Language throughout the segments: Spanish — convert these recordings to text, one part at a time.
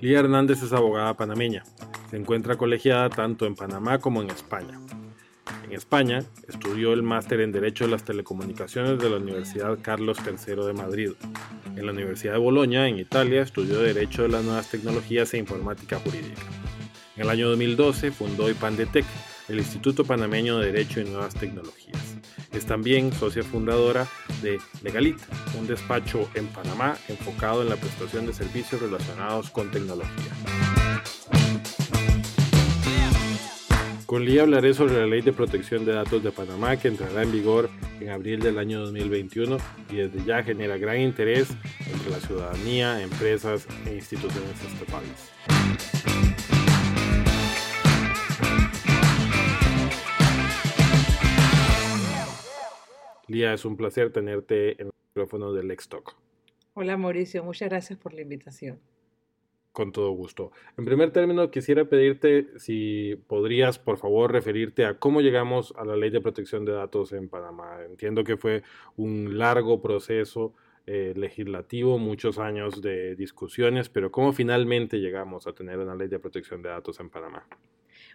Lía Hernández es abogada panameña. Se encuentra colegiada tanto en Panamá como en España. En España, estudió el máster en Derecho de las Telecomunicaciones de la Universidad Carlos III de Madrid. En la Universidad de Bolonia, en Italia, estudió Derecho de las Nuevas Tecnologías e Informática Jurídica. En el año 2012 fundó IPANDETEC, el Instituto Panameño de Derecho y Nuevas Tecnologías. Es también socia fundadora de Legalit, un despacho en Panamá enfocado en la prestación de servicios relacionados con tecnología. Con Lía hablaré sobre la Ley de Protección de Datos de Panamá que entrará en vigor en abril del año 2021 y desde ya genera gran interés entre la ciudadanía, empresas e instituciones de este. Lía, es un placer tenerte en el micrófono del Talk. Hola Mauricio, muchas gracias por la invitación. Con todo gusto. En primer término, quisiera pedirte si podrías, por favor, referirte a cómo llegamos a la ley de protección de datos en Panamá. Entiendo que fue un largo proceso eh, legislativo, muchos años de discusiones, pero ¿cómo finalmente llegamos a tener una ley de protección de datos en Panamá?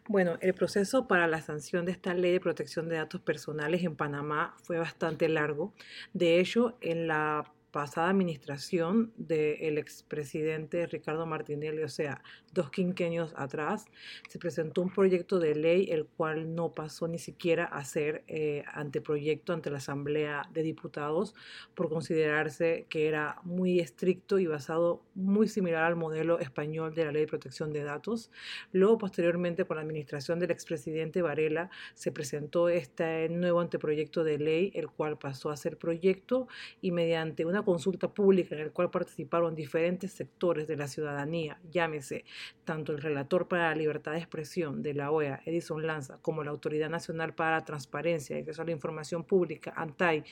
Bueno, el proceso para la sanción de esta ley de protección de datos personales en Panamá fue bastante largo. De hecho, en la pasada administración del expresidente Ricardo Martinelli, o sea, dos quinquenios atrás, se presentó un proyecto de ley el cual no pasó ni siquiera a ser eh, anteproyecto ante la Asamblea de Diputados por considerarse que era muy estricto y basado muy similar al modelo español de la Ley de Protección de Datos. Luego, posteriormente, con la administración del expresidente Varela, se presentó este nuevo anteproyecto de ley, el cual pasó a ser proyecto y mediante una consulta pública en el cual participaron diferentes sectores de la ciudadanía, llámese tanto el relator para la libertad de expresión de la OEA, Edison Lanza, como la Autoridad Nacional para la Transparencia y Acceso a la Información Pública, ANTAI,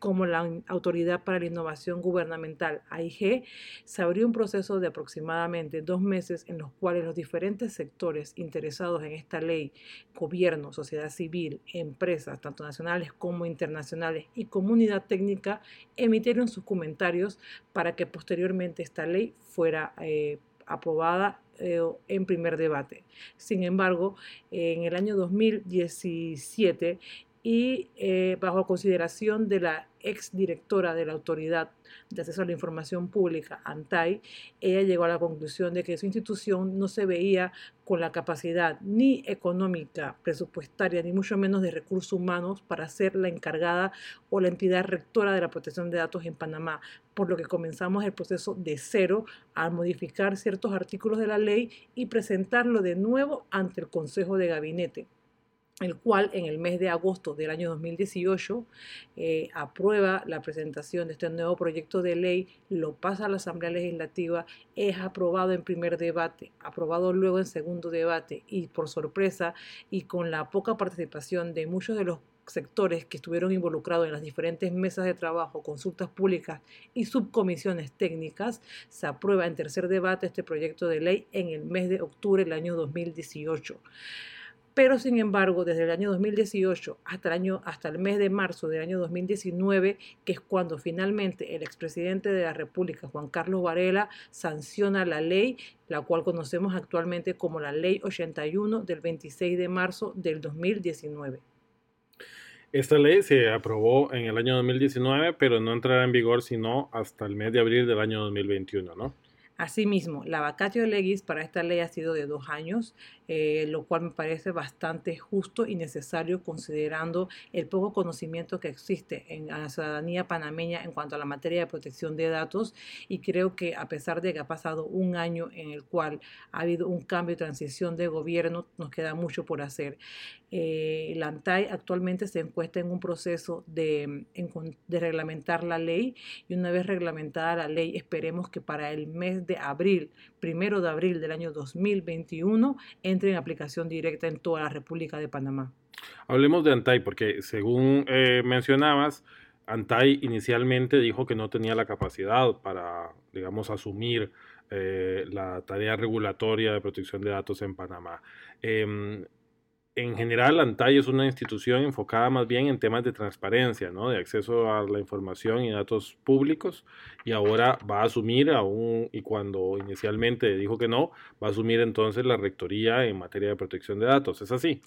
como la Autoridad para la Innovación Gubernamental, AIG, se abrió un proceso de aproximadamente dos meses en los cuales los diferentes sectores interesados en esta ley, gobierno, sociedad civil, empresas, tanto nacionales como internacionales y comunidad técnica, emitieron sus comentarios para que posteriormente esta ley fuera eh, aprobada eh, en primer debate. Sin embargo, en el año 2017 y eh, bajo consideración de la ex directora de la Autoridad de Acceso a la Información Pública, ANTAI, ella llegó a la conclusión de que su institución no se veía con la capacidad ni económica, presupuestaria, ni mucho menos de recursos humanos para ser la encargada o la entidad rectora de la protección de datos en Panamá, por lo que comenzamos el proceso de cero a modificar ciertos artículos de la ley y presentarlo de nuevo ante el Consejo de Gabinete el cual en el mes de agosto del año 2018 eh, aprueba la presentación de este nuevo proyecto de ley, lo pasa a la Asamblea Legislativa, es aprobado en primer debate, aprobado luego en segundo debate y por sorpresa y con la poca participación de muchos de los sectores que estuvieron involucrados en las diferentes mesas de trabajo, consultas públicas y subcomisiones técnicas, se aprueba en tercer debate este proyecto de ley en el mes de octubre del año 2018. Pero sin embargo, desde el año 2018 hasta el, hasta el mes de marzo del año 2019, que es cuando finalmente el expresidente de la República, Juan Carlos Varela, sanciona la ley, la cual conocemos actualmente como la Ley 81 del 26 de marzo del 2019. Esta ley se aprobó en el año 2019, pero no entrará en vigor sino hasta el mes de abril del año 2021, ¿no? Asimismo, la vacatio legis para esta ley ha sido de dos años, eh, lo cual me parece bastante justo y necesario considerando el poco conocimiento que existe en la ciudadanía panameña en cuanto a la materia de protección de datos y creo que a pesar de que ha pasado un año en el cual ha habido un cambio y transición de gobierno, nos queda mucho por hacer. Eh, la ANTAI actualmente se encuentra en un proceso de, reglamentar la ley y una vez reglamentada la ley esperemos que para el mes de abril, primero de abril del año 2021, entre en aplicación directa en toda la República de Panamá. Hablemos de ANTAI porque según eh, mencionabas, ANTAI inicialmente dijo que no tenía la capacidad para, digamos, asumir eh, la tarea regulatoria de protección de datos en Panamá. En general, ANTAI es una institución enfocada más bien en temas de transparencia, ¿no? de acceso a la información y datos públicos, y ahora va a asumir aún, y cuando inicialmente dijo que no, va a asumir entonces la rectoría en materia de protección de datos. ¿Es así?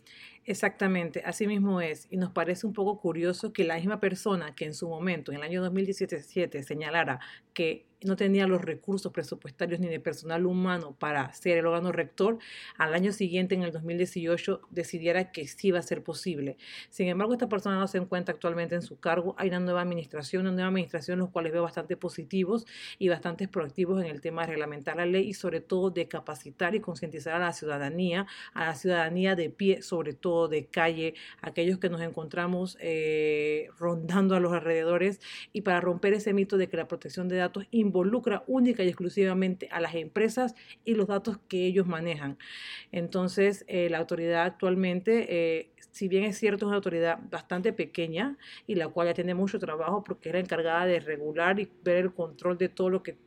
Exactamente, así mismo es. Y nos parece un poco curioso que la misma persona que en su momento, en el año 2017, señalara que no tenía los recursos presupuestarios ni de personal humano para ser el órgano rector, al año siguiente, en el 2018, decidiera que sí iba a ser posible. Sin embargo, esta persona no se encuentra actualmente en su cargo. Hay una nueva administración, una nueva administración, los cuales veo bastante positivos y bastante proactivos en el tema de reglamentar la ley y sobre todo de capacitar y concientizar a la ciudadanía, a la ciudadanía de pie, sobre todo de calle, aquellos que nos encontramos eh, rondando a los alrededores y para romper ese mito de que la protección de datos involucra única y exclusivamente a las empresas y los datos que ellos manejan. Entonces, eh, la autoridad actualmente, eh, si bien es cierto, es una autoridad bastante pequeña y la cual ya tiene mucho trabajo porque era encargada de regular y ver el control de todo lo que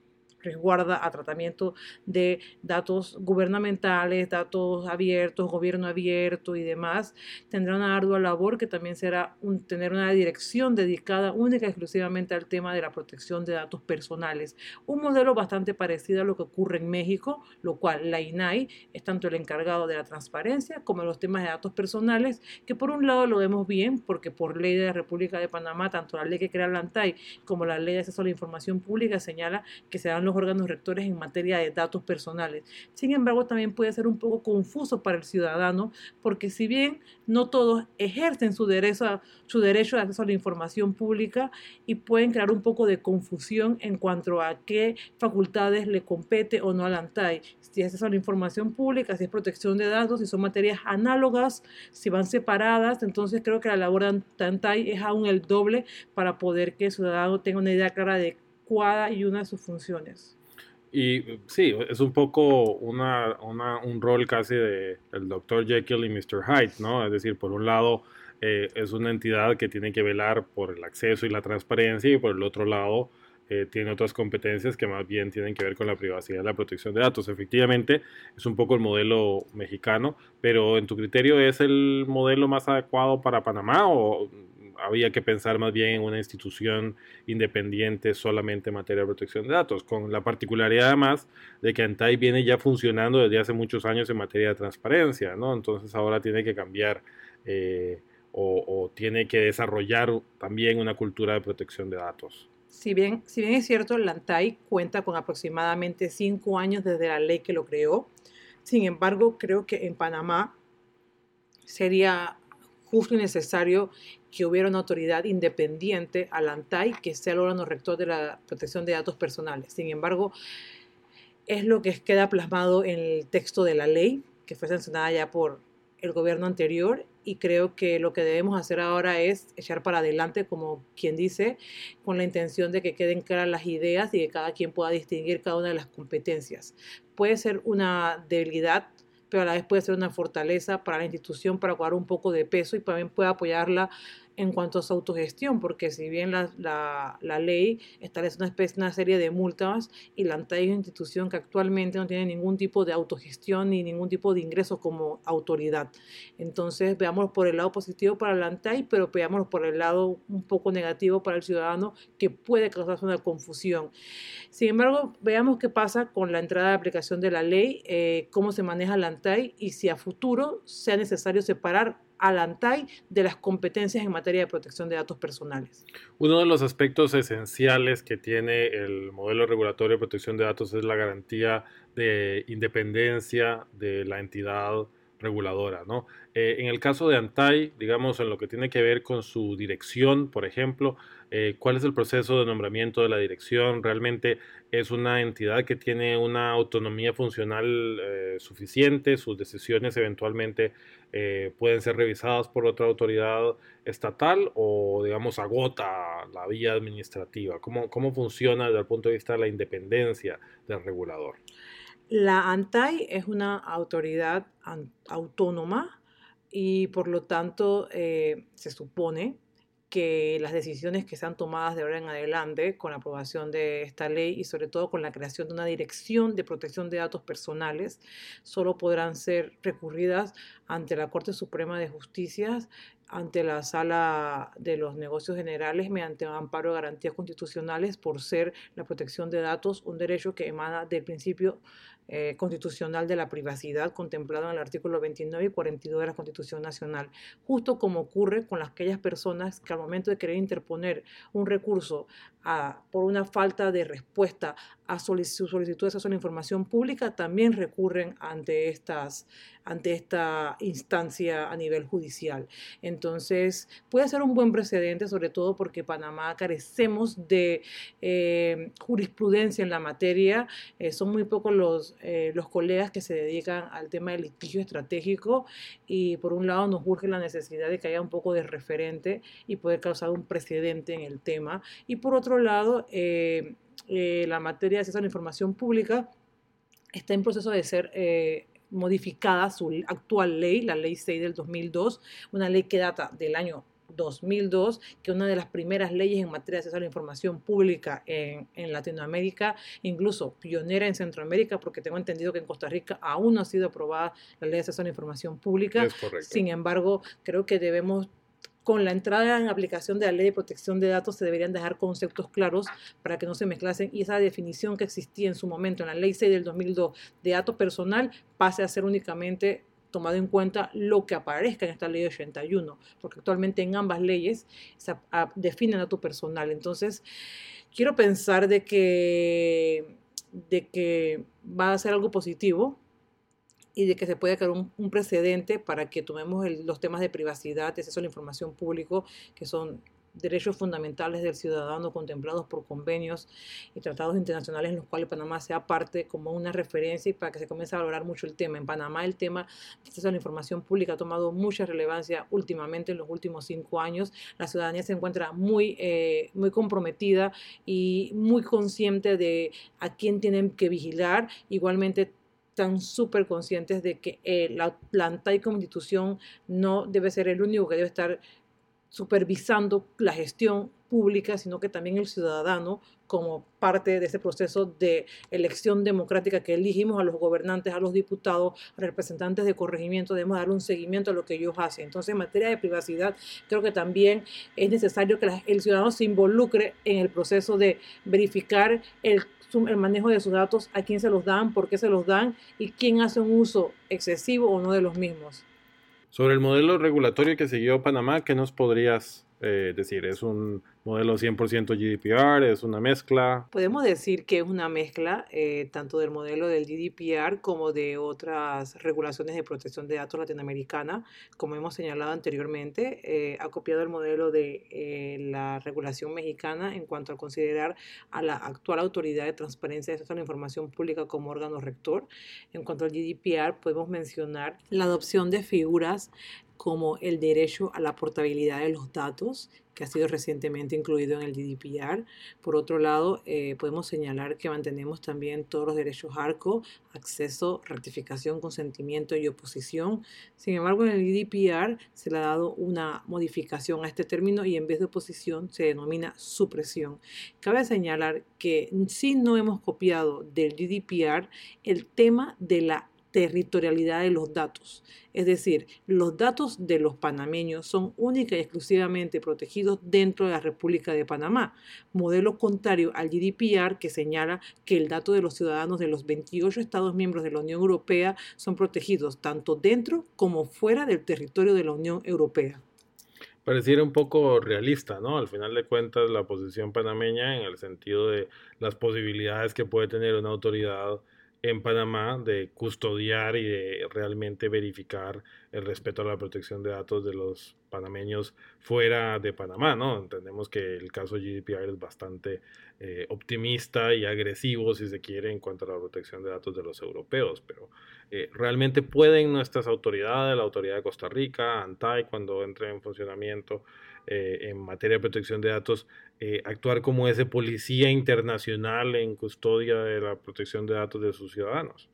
resguarda a tratamiento de datos gubernamentales, datos abiertos, gobierno abierto y demás, tendrá una ardua labor que también será tener una dirección dedicada única y exclusivamente al tema de la protección de datos personales. Un modelo bastante parecido a lo que ocurre en México, lo cual la INAI es tanto el encargado de la transparencia como los temas de datos personales, que por un lado lo vemos bien, porque por ley de la República de Panamá, tanto la ley que crea la ANTAI como la ley de acceso a la información pública señala que se dan los órganos rectores en materia de datos personales. Sin embargo, también puede ser un poco confuso para el ciudadano, porque si bien no todos ejercen su derecho, a, su derecho de acceso a la información pública y pueden crear un poco de confusión en cuanto a qué facultades le compete o no al ANTAI, si es acceso a la información pública, si es protección de datos, si son materias análogas, si van separadas, entonces creo que la labor de ANTAI es aún el doble para poder que el ciudadano tenga una idea clara de y una de sus funciones. Y sí, es un poco una, un rol casi de el Dr. Jekyll y Mr. Hyde, ¿no? Es decir, por un lado eh, es una entidad que tiene que velar por el acceso y la transparencia y por el otro lado eh, tiene otras competencias que más bien tienen que ver con la privacidad y la protección de datos. Efectivamente, es un poco el modelo mexicano, pero en tu criterio es el modelo más adecuado para Panamá o había que pensar más bien en una institución independiente solamente en materia de protección de datos, con la particularidad además de que ANTAI viene ya funcionando desde hace muchos años en materia de transparencia, ¿no? Entonces ahora tiene que cambiar eh, o, tiene que desarrollar también una cultura de protección de datos. Si bien, si bien es cierto, la ANTAI cuenta con aproximadamente cinco años desde la ley que lo creó, sin embargo, creo que en Panamá sería justo y necesario que hubiera una autoridad independiente al ANTAI que sea el órgano rector de la protección de datos personales. Sin embargo, es lo que queda plasmado en el texto de la ley que fue sancionada ya por el gobierno anterior y creo que lo que debemos hacer ahora es echar para adelante, como quien dice, con la intención de que queden claras las ideas y que cada quien pueda distinguir cada una de las competencias. Puede ser una debilidad pero a la vez puede ser una fortaleza para la institución para jugar un poco de peso y también puede apoyarla en cuanto a su autogestión, porque si bien la, la, ley establece una, especie, una serie de multas y la ANTAI es una institución que actualmente no tiene ningún tipo de autogestión ni ningún tipo de ingreso como autoridad. Entonces, veámoslo por el lado positivo para la ANTAI, pero veámoslo por el lado un poco negativo para el ciudadano que puede causar una confusión. Sin embargo, veamos qué pasa con la entrada de aplicación de la ley, eh, cómo se maneja la ANTAI y si a futuro sea necesario separar al ANTAI de las competencias en materia de protección de datos personales. Uno de los aspectos esenciales que tiene el modelo regulatorio de protección de datos es la garantía de independencia de la entidad reguladora, ¿no? Eh, en el caso de Antai, digamos, en lo que tiene que ver con su dirección, por ejemplo, eh, ¿cuál es el proceso de nombramiento de la dirección? ¿Realmente es una entidad que tiene una autonomía funcional eh, suficiente? ¿Sus decisiones eventualmente pueden ser revisadas por otra autoridad estatal o, digamos, agota la vía administrativa? ¿Cómo, cómo funciona desde el punto de vista de la independencia del regulador? La ANTAI es una autoridad autónoma y por lo tanto eh, se supone que las decisiones que sean tomadas de ahora en adelante con la aprobación de esta ley y sobre todo con la creación de una dirección de protección de datos personales solo podrán ser recurridas ante la Corte Suprema de Justicia ante la Sala de los Negocios Generales mediante un amparo de garantías constitucionales por ser la protección de datos un derecho que emana del principio eh, constitucional de la privacidad contemplado en el artículo 29 y 42 de la Constitución Nacional, justo como ocurre con aquellas personas que al momento de querer interponer un recurso por una falta de respuesta a su solicitud de acceso a la información pública, también recurren ante, estas, ante esta instancia a nivel judicial. Entonces, puede ser un buen precedente, sobre todo porque Panamá carecemos de eh, jurisprudencia en la materia. Eh, son muy pocos los, eh, los colegas que se dedican al tema del litigio estratégico y por un lado nos urge la necesidad de que haya un poco de referente y poder causar un precedente en el tema. Y por otro lado, eh, la materia de acceso a la información pública está en proceso de ser eh, modificada su actual ley, la ley 6 del 2002, una ley que data del año 2002, que una de las primeras leyes en materia de acceso a la información pública en, en, Latinoamérica, incluso pionera en Centroamérica, porque tengo entendido que en Costa Rica aún no ha sido aprobada la ley de acceso a la información pública. Sin embargo, creo que debemos con la entrada en aplicación de la ley de protección de datos se deberían dejar conceptos claros para que no se mezclasen y esa definición que existía en su momento en la ley 6 del 2002 de dato personal pase a ser únicamente tomado en cuenta lo que aparezca en esta ley 81, porque actualmente en ambas leyes se definen dato personal. Entonces, quiero pensar de que, de que va a ser algo positivo, y de que se puede crear un, precedente para que tomemos los temas de privacidad, de acceso a la información público, que son derechos fundamentales del ciudadano contemplados por convenios y tratados internacionales en los cuales Panamá sea parte como una referencia y para que se comience a valorar mucho el tema. En Panamá el tema de acceso a la información pública ha tomado mucha relevancia últimamente en los últimos cinco años. La ciudadanía se encuentra muy, eh, muy comprometida y muy consciente de a quién tienen que vigilar. Igualmente están súper conscientes de que eh, la, planta y como institución no debe ser el único que debe estar supervisando la gestión pública, sino que también el ciudadano como parte de ese proceso de elección democrática que elegimos a los gobernantes, a los diputados, a representantes de corregimiento, debemos dar un seguimiento a lo que ellos hacen. Entonces, en materia de privacidad, creo que también es necesario que el ciudadano se involucre en el proceso de verificar el el manejo de sus datos, a quién se los dan, por qué se los dan y quién hace un uso excesivo o no de los mismos. Sobre el modelo regulatorio que siguió Panamá, ¿qué nos podrías eh, decir? ¿Es un modelo 100% GDPR, es una mezcla. Podemos decir que es una mezcla eh, tanto del modelo del GDPR como de otras regulaciones de protección de datos latinoamericana. Como hemos señalado anteriormente, eh, ha copiado el modelo de eh, la regulación mexicana en cuanto a considerar a la actual autoridad de transparencia de la información pública como órgano rector. En cuanto al GDPR, podemos mencionar la adopción de figuras como el derecho a la portabilidad de los datos, que ha sido recientemente incluido en el GDPR. Por otro lado, eh, podemos señalar que mantenemos también todos los derechos ARCO, acceso, rectificación, consentimiento y oposición. Sin embargo, en el GDPR se le ha dado una modificación a este término y en vez de oposición se denomina supresión. Cabe señalar que si no hemos copiado del GDPR el tema de la territorialidad de los datos. Es decir, los datos de los panameños son única y exclusivamente protegidos dentro de la República de Panamá, modelo contrario al GDPR que señala que el dato de los ciudadanos de los 28 Estados miembros de la Unión Europea son protegidos tanto dentro como fuera del territorio de la Unión Europea pareciera un poco realista, ¿no? Al final de cuentas, la posición panameña en el sentido de las posibilidades que puede tener una autoridad en Panamá de custodiar y de realmente verificar el respeto a la protección de datos de los panameños fuera de Panamá, ¿no? Entendemos que el caso GDPR es bastante eh, optimista y agresivo, si se quiere, en cuanto a la protección de datos de los europeos, pero eh, realmente pueden nuestras autoridades, la autoridad de Costa Rica, ANTAI, cuando entre en funcionamiento, eh, en materia de protección de datos, eh, actuar como ese policía internacional en custodia de la protección de datos de sus ciudadanos.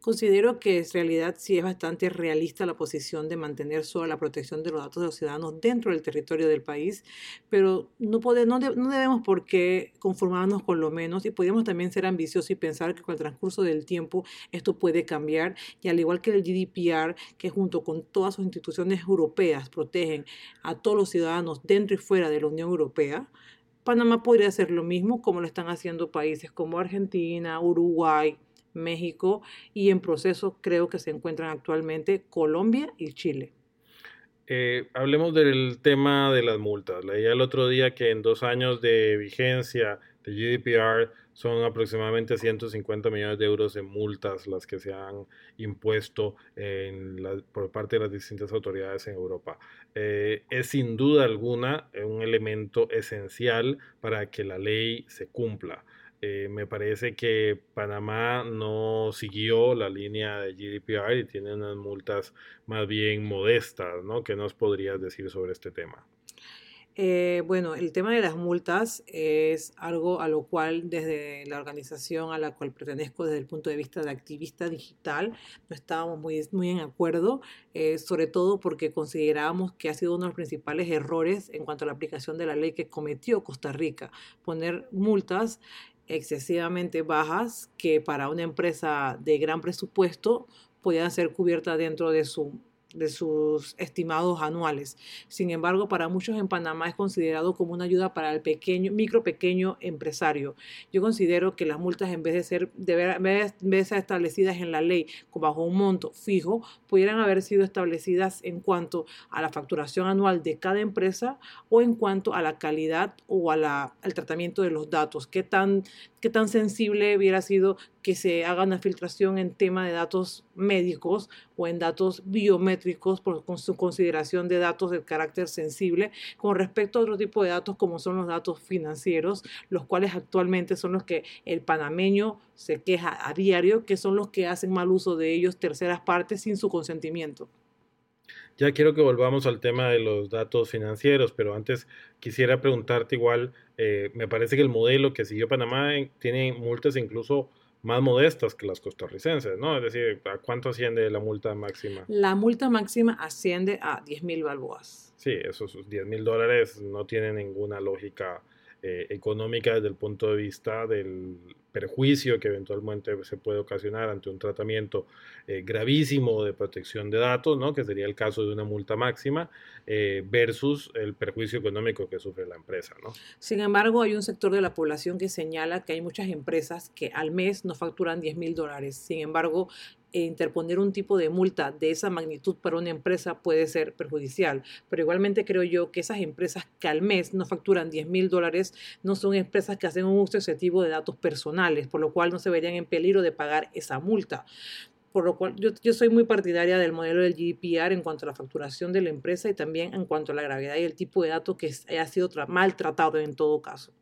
Considero que en realidad sí es bastante realista la posición de mantener solo la protección de los datos de los ciudadanos dentro del territorio del país, pero no, no, debemos por qué conformarnos con lo menos y podríamos también ser ambiciosos y pensar que con el transcurso del tiempo esto puede cambiar y al igual que el GDPR, que junto con todas sus instituciones europeas protegen a todos los ciudadanos dentro y fuera de la Unión Europea, Panamá podría hacer lo mismo como lo están haciendo países como Argentina, Uruguay, México y en proceso creo que se encuentran actualmente Colombia y Chile. Eh, hablemos del tema de las multas. Leía el otro día que en dos años de vigencia de GDPR son aproximadamente 150 millones de euros en multas las que se han impuesto por parte de las distintas autoridades en Europa. Eh, es sin duda alguna un elemento esencial para que la ley se cumpla. Eh, me parece que Panamá no siguió la línea de GDPR y tiene unas multas más bien modestas, ¿no? ¿Qué nos podrías decir sobre este tema? Eh, bueno, el tema de las multas es algo a lo cual desde la organización a la cual pertenezco desde el punto de vista de activista digital no estábamos muy, muy en acuerdo, eh, sobre todo porque considerábamos que ha sido uno de los principales errores en cuanto a la aplicación de la ley que cometió Costa Rica, poner multas excesivamente bajas que para una empresa de gran presupuesto podían ser cubiertas dentro de su de sus estimados anuales. Sin embargo, para muchos en Panamá es considerado como una ayuda para el pequeño, micro pequeño empresario. Yo considero que las multas en vez de ser de ser establecidas en la ley bajo un monto fijo, pudieran haber sido establecidas en cuanto a la facturación anual de cada empresa o en cuanto a la calidad o al tratamiento de los datos. ¿Qué tan, qué tan sensible hubiera sido que se haga una filtración en tema de datos médicos o en datos biométricos por su consideración de datos de carácter sensible con respecto a otro tipo de datos como son los datos financieros, los cuales actualmente son los que el panameño se queja a diario, que son los que hacen mal uso de ellos terceras partes sin su consentimiento. Ya quiero que volvamos al tema de los datos financieros, pero antes quisiera preguntarte igual, eh, me parece que el modelo que siguió Panamá tiene multas incluso más modestas que las costarricenses, ¿no? Es decir, ¿a cuánto asciende la multa máxima? La multa máxima asciende a 10 mil balboas. Sí, esos 10 mil dólares no tienen ninguna lógica eh, económica desde el punto de vista del perjuicio que eventualmente se puede ocasionar ante un tratamiento eh, gravísimo de protección de datos, ¿no? que sería el caso de una multa máxima, eh, versus el perjuicio económico que sufre la empresa. ¿no? Sin embargo, hay un sector de la población que señala que hay muchas empresas que al mes no facturan 10 mil dólares. Sin embargo, interponer un tipo de multa de esa magnitud para una empresa puede ser perjudicial. Pero igualmente creo yo que esas empresas que al mes no facturan 10 mil dólares no son empresas que hacen un uso excesivo de datos personales, por lo cual no se verían en peligro de pagar esa multa. Por lo cual yo, yo soy muy partidaria del modelo del GDPR en cuanto a la facturación de la empresa y también en cuanto a la gravedad y el tipo de datos que haya sido maltratado en todo caso.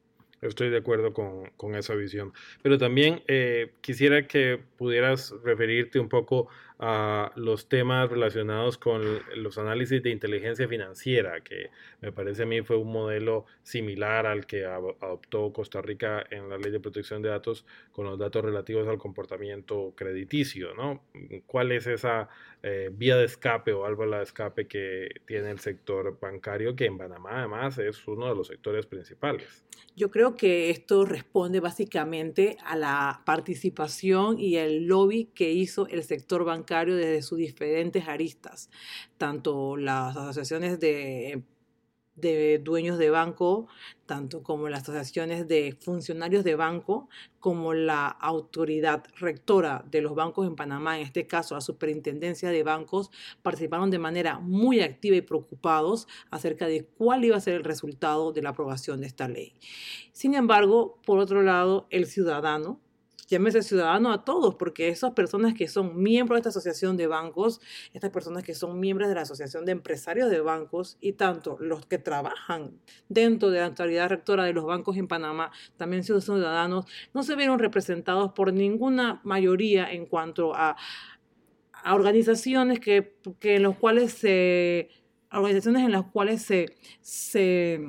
Estoy de acuerdo con, con esa visión. Pero también eh, quisiera que pudieras referirte un poco a los temas relacionados con los análisis de inteligencia financiera, que me parece a mí fue un modelo similar al que adoptó Costa Rica en la ley de protección de datos con los datos relativos al comportamiento crediticio, ¿no? ¿Cuál es esa eh, vía de escape o válvula de escape que tiene el sector bancario, que en Panamá además es uno de los sectores principales? Yo creo que esto responde básicamente a la participación y el lobby que hizo el sector bancario desde sus diferentes aristas, tanto las asociaciones de, de dueños de banco, tanto como las asociaciones de funcionarios de banco, como la autoridad rectora de los bancos en Panamá, en este caso la superintendencia de bancos, participaron de manera muy activa y preocupados acerca de cuál iba a ser el resultado de la aprobación de esta ley. Sin embargo, por otro lado, el ciudadano, llámese ciudadano a todos, porque esas personas que son miembros de esta asociación de bancos, estas personas que son miembros de la asociación de empresarios de bancos y tanto los que trabajan dentro de la autoridad rectora de los bancos en Panamá, también son ciudadanos, no se vieron representados por ninguna mayoría en cuanto a, organizaciones que, en los cuales se organizaciones en las cuales se, se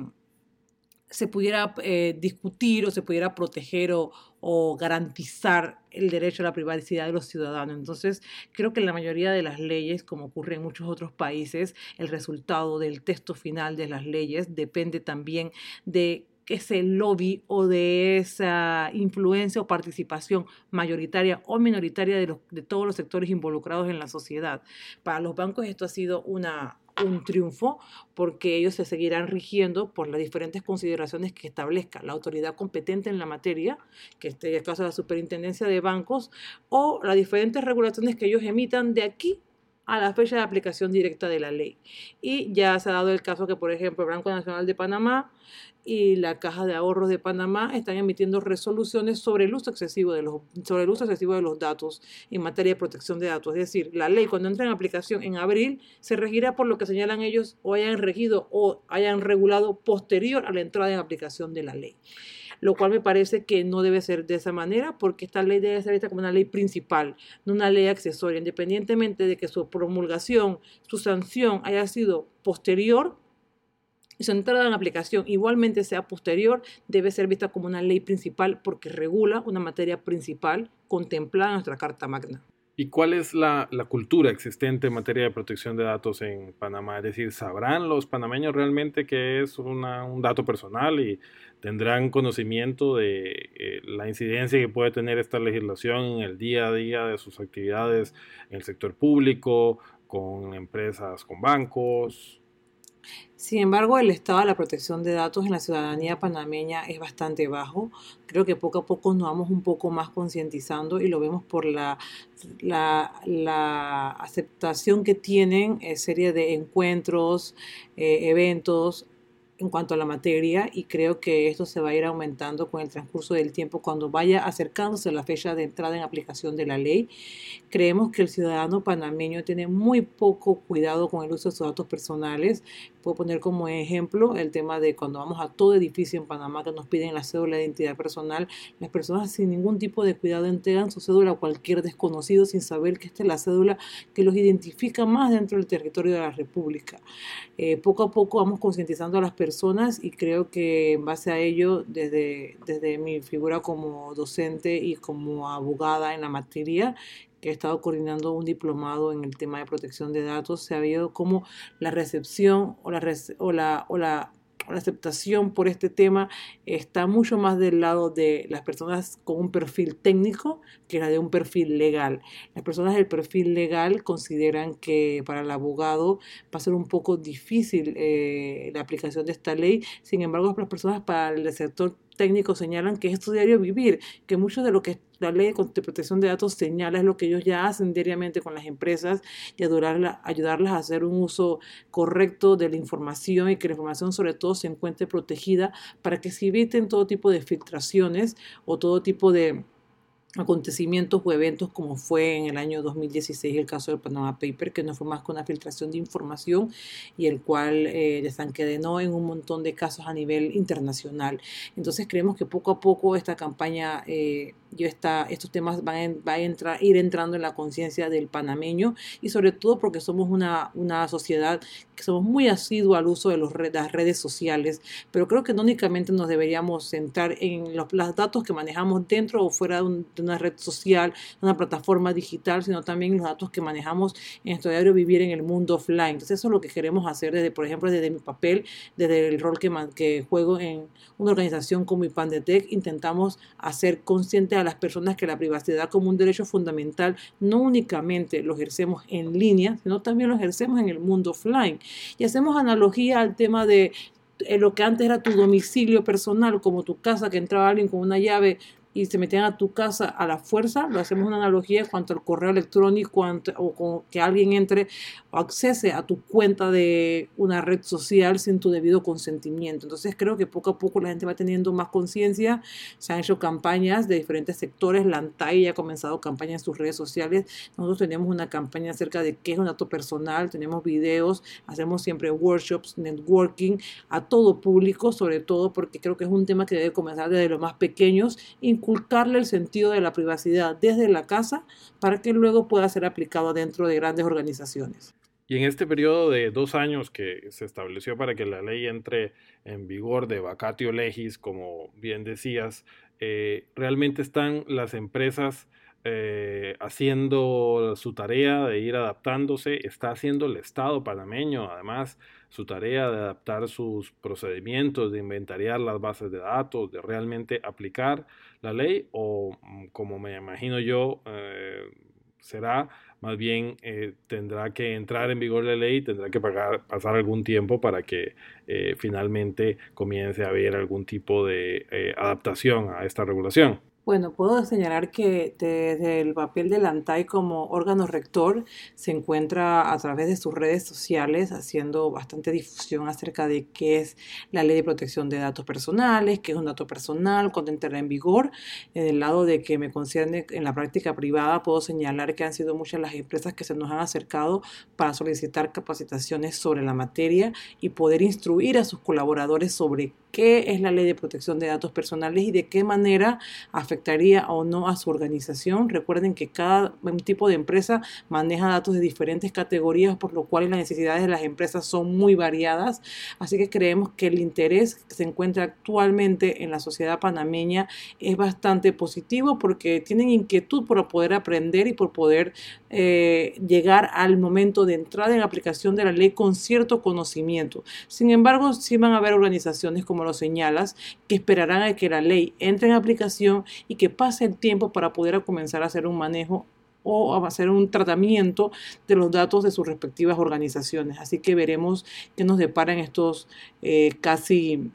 se pudiera eh, discutir o se pudiera proteger o, o, garantizar el derecho a la privacidad de los ciudadanos. Entonces, creo que en la mayoría de las leyes, como ocurre en muchos otros países, el resultado del texto final de las leyes depende también de ese lobby o de esa influencia o participación mayoritaria o minoritaria de, los, de todos los sectores involucrados en la sociedad. Para los bancos esto ha sido una, un triunfo porque ellos se seguirán rigiendo por las diferentes consideraciones que establezca la autoridad competente en la materia, que este es caso la superintendencia de bancos, o las diferentes regulaciones que ellos emitan de aquí a la fecha de aplicación directa de la ley. Y ya se ha dado el caso que, por ejemplo, el Banco Nacional de Panamá y la Caja de Ahorros de Panamá están emitiendo resoluciones sobre el uso excesivo de los, sobre el uso excesivo de los datos en materia de protección de datos. Es decir, la ley cuando entra en aplicación en abril se regirá por lo que señalan ellos o hayan regido o hayan regulado posterior a la entrada en aplicación de la ley lo cual me parece que no debe ser de esa manera porque esta ley debe ser vista como una ley principal, no una ley accesoria, independientemente de que su promulgación, su sanción haya sido posterior y su entrada en aplicación igualmente sea posterior, debe ser vista como una ley principal porque regula una materia principal contemplada en nuestra Carta Magna. ¿Y cuál es la, cultura existente en materia de protección de datos en Panamá? Es decir, ¿sabrán los panameños realmente que es un dato personal y tendrán conocimiento de eh, la incidencia que puede tener esta legislación en el día a día de sus actividades en el sector público, con empresas, con bancos? Sin embargo, el estado de la protección de datos en la ciudadanía panameña es bastante bajo. Creo que poco a poco nos vamos un poco más concientizando y lo vemos por la, la, aceptación que tienen eh, serie de encuentros, eh, eventos en cuanto a la materia y creo que esto se va a ir aumentando con el transcurso del tiempo cuando vaya acercándose la fecha de entrada en aplicación de la ley. Creemos que el ciudadano panameño tiene muy poco cuidado con el uso de sus datos personales. Puedo poner como ejemplo el tema de cuando vamos a todo edificio en Panamá que nos piden la cédula de identidad personal, las personas sin ningún tipo de cuidado entregan su cédula a cualquier desconocido sin saber que esta es la cédula que los identifica más dentro del territorio de la República. Eh, poco a poco vamos concientizando a las personas y creo que en base a ello, desde, desde mi figura como docente y como abogada en la materia, que he estado coordinando un diplomado en el tema de protección de datos, se ha visto como la recepción o la, o la, o la la aceptación por este tema está mucho más del lado de las personas con un perfil técnico que la de un perfil legal. Las personas del perfil legal consideran que para el abogado va a ser un poco difícil eh, la aplicación de esta ley, sin embargo, las personas para el sector técnico señalan que es diario vivir, que mucho de lo que la ley de protección de datos señala es lo que ellos ya hacen diariamente con las empresas y ayudarlas a hacer un uso correcto de la información y que la información sobre todo se encuentre protegida para que se eviten todo tipo de filtraciones o todo tipo de acontecimientos o eventos como fue en el año 2016 el caso del Panama Paper, que no fue más que una filtración de información y el cual eh, desencadenó en un montón de casos a nivel internacional. Entonces creemos que poco a poco esta campaña eh, yo está, estos temas van, a, entrar, ir entrando en la conciencia del panameño y sobre todo porque somos una, una sociedad que somos muy asiduos al uso de los, las redes sociales, pero creo que no únicamente nos deberíamos centrar en los, datos que manejamos dentro o fuera de, una red social, una plataforma digital, sino también los datos que manejamos en nuestro diario vivir en el mundo offline. Entonces eso es lo que queremos hacer desde, por ejemplo, desde mi papel, desde el rol que, que juego en una organización como IPANDETEC, intentamos hacer consciente a las personas que la privacidad como un derecho fundamental no únicamente lo ejercemos en línea, sino también lo ejercemos en el mundo offline. Y hacemos analogía al tema de eh, lo que antes era tu domicilio personal, como tu casa, que entraba alguien con una llave y se metían a tu casa a la fuerza, lo hacemos una analogía en cuanto al correo electrónico o que alguien entre o accese a tu cuenta de una red social sin tu debido consentimiento. Entonces creo que poco a poco la gente va teniendo más conciencia, se han hecho campañas de diferentes sectores, la ANTAI ya ha comenzado campañas en sus redes sociales, nosotros tenemos una campaña acerca de qué es un dato personal, tenemos videos, hacemos siempre workshops, networking a todo público, sobre todo porque creo que es un tema que debe comenzar desde los más pequeños, inculcarle el sentido de la privacidad desde la casa para que luego pueda ser aplicado dentro de grandes organizaciones. Y en este periodo de dos años que se estableció para que la ley entre en vigor de vacatio legis, como bien decías, eh, realmente están las empresas eh, haciendo su tarea de ir adaptándose, está haciendo el Estado panameño además su tarea de adaptar sus procedimientos, de inventariar las bases de datos, de realmente aplicar la ley o mm, como me imagino yo eh, será más bien eh, tendrá que entrar en vigor la ley, tendrá que pagar, pasar algún tiempo para que finalmente comience a haber algún tipo de adaptación a esta regulación. Bueno, puedo señalar que desde el papel del ANTAI como órgano rector se encuentra a través de sus redes sociales haciendo bastante difusión acerca de qué es la ley de protección de datos personales, qué es un dato personal, cuándo entrará en vigor. En el lado de que me concierne en la práctica privada, puedo señalar que han sido muchas las empresas que se nos han acercado para solicitar capacitaciones sobre la materia y poder instruir a sus colaboradores sobre qué es la ley de protección de datos personales y de qué manera afectaría o no a su organización. Recuerden que cada tipo de empresa maneja datos de diferentes categorías, por lo cual las necesidades de las empresas son muy variadas. Así que creemos que el interés que se encuentra actualmente en la sociedad panameña es bastante positivo porque tienen inquietud por poder aprender y por poder eh, llegar al momento de entrada en aplicación de la ley con cierto conocimiento. Sin embargo, sí van a haber organizaciones como lo señalas, que esperarán a que la ley entre en aplicación y que pase el tiempo para poder comenzar a hacer un manejo o hacer un tratamiento de los datos de sus respectivas organizaciones. Así que veremos qué nos deparan estos eh, casi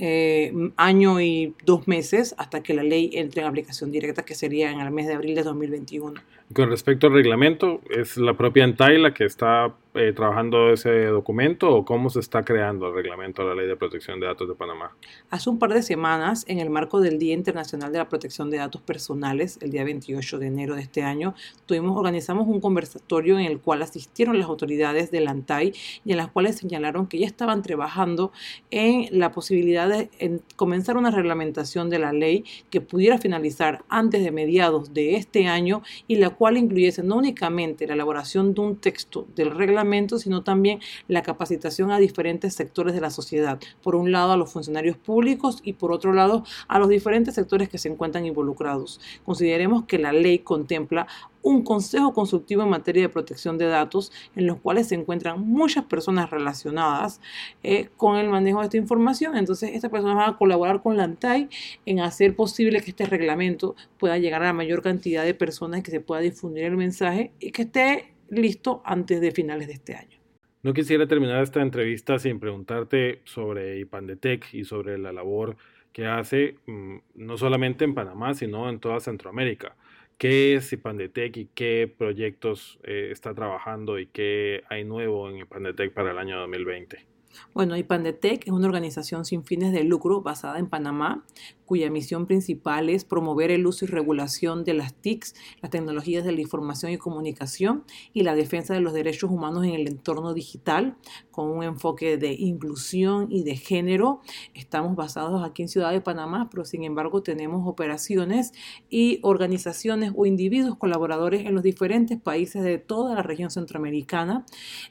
eh, año y dos meses hasta que la ley entre en aplicación directa, que sería en el mes de abril de 2021. Con respecto al reglamento, ¿es la propia Antai la que está eh, trabajando ese documento o cómo se está creando el reglamento de la Ley de Protección de Datos de Panamá? Hace un par de semanas, en el marco del Día Internacional de la Protección de Datos Personales, el día 28 de enero de este año, tuvimos, organizamos un conversatorio en el cual asistieron las autoridades del ANTAI y en las cuales señalaron que ya estaban trabajando en la posibilidad de comenzar una reglamentación de la ley que pudiera finalizar antes de mediados de este año y la cual incluyese no únicamente la elaboración de un texto del reglamento, sino también la capacitación a diferentes sectores de la sociedad. Por un lado, a los funcionarios públicos y por otro lado, a los diferentes sectores que se encuentran involucrados. Consideremos que la ley contempla un consejo consultivo en materia de protección de datos en los cuales se encuentran muchas personas relacionadas eh, con el manejo de esta información. Entonces, estas personas van a colaborar con la ANTAI en hacer posible que este reglamento pueda llegar a la mayor cantidad de personas, que se pueda difundir el mensaje y que esté listo antes de finales de este año. No quisiera terminar esta entrevista sin preguntarte sobre IPANDETEC y sobre la labor que hace mm, no solamente en Panamá, sino en toda Centroamérica. ¿Qué es IPANDETEC y qué proyectos eh, está trabajando y qué hay nuevo en IPANDETEC para el año 2020? Bueno, IPANDETEC es una organización sin fines de lucro basada en Panamá cuya misión principal es promover el uso y regulación de las TICs, las tecnologías de la información y comunicación, y la defensa de los derechos humanos en el entorno digital, con un enfoque de inclusión y de género. Estamos basados aquí en Ciudad de Panamá, pero sin embargo tenemos operaciones y organizaciones o individuos colaboradores en los diferentes países de toda la región centroamericana.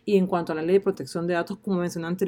Y en cuanto a la ley de protección de datos, como mencioné anteriormente,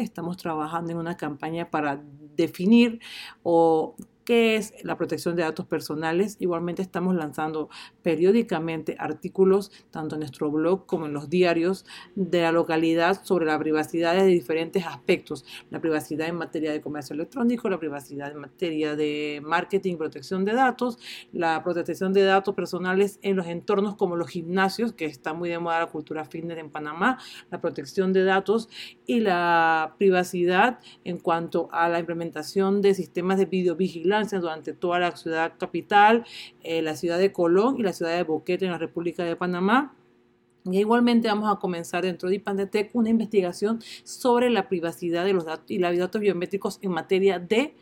estamos trabajando en una campaña para definir o qué es la protección de datos personales. Igualmente estamos lanzando periódicamente artículos, tanto en nuestro blog como en los diarios de la localidad sobre la privacidad de diferentes aspectos. La privacidad en materia de comercio electrónico, la privacidad en materia de marketing, protección de datos, la protección de datos personales en los entornos como los gimnasios, que está muy de moda la cultura fitness en Panamá, la protección de datos y la privacidad en cuanto a la implementación de sistemas de videovigilancia durante toda la ciudad capital, eh, la ciudad de Colón y la ciudad de Boquete en la República de Panamá. Y igualmente vamos a comenzar dentro de IPANDETEC una investigación sobre la privacidad de los datos y los datos biométricos en materia de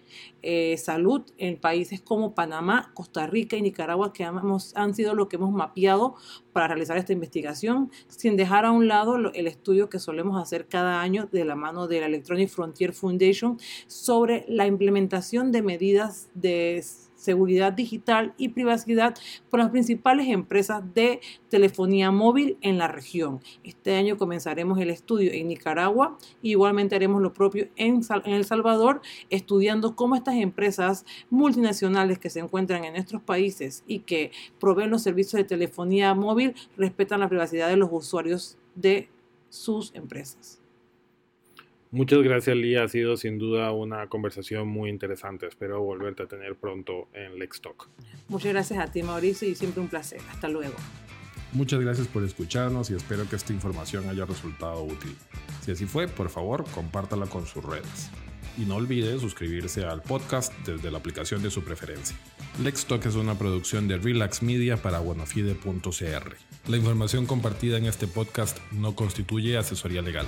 eh, salud en países como Panamá, Costa Rica y Nicaragua, que hemos, han sido lo que hemos mapeado para realizar esta investigación, sin dejar a un lado el estudio que solemos hacer cada año de la mano de la Electronic Frontier Foundation sobre la implementación de medidas de seguridad digital y privacidad por las principales empresas de telefonía móvil en la región. Este año comenzaremos el estudio en Nicaragua y igualmente haremos lo propio en, El Salvador, estudiando cómo estas empresas multinacionales que se encuentran en nuestros países y que proveen los servicios de telefonía móvil respetan la privacidad de los usuarios de sus empresas. Muchas gracias, Lee. Ha sido sin duda una conversación muy interesante. Espero volverte a tener pronto en Lex Talk. Muchas gracias a ti, Mauricio, y siempre un placer. Hasta luego. Muchas gracias por escucharnos y espero que esta información haya resultado útil. Si así fue, por favor, compártala con sus redes. Y no olvide suscribirse al podcast desde la aplicación de su preferencia. Lex Talk es una producción de Relax Media para buenafide.cr. La información compartida en este podcast no constituye asesoría legal.